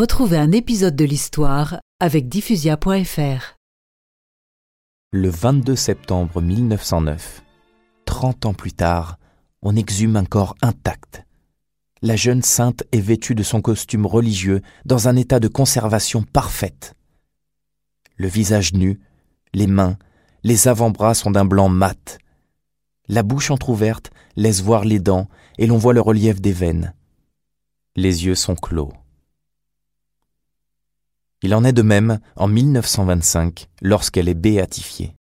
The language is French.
Retrouvez un épisode de l'histoire avec diffusia.fr. Le 22 septembre 1909, 30 ans plus tard, on exhume un corps intact. La jeune sainte est vêtue de son costume religieux dans un état de conservation parfaite. Le visage nu, les mains, les avant-bras sont d'un blanc mat. La bouche entr'ouverte laisse voir les dents et l'on voit le relief des veines. Les yeux sont clos. Il en est de même en 1925 lorsqu'elle est béatifiée.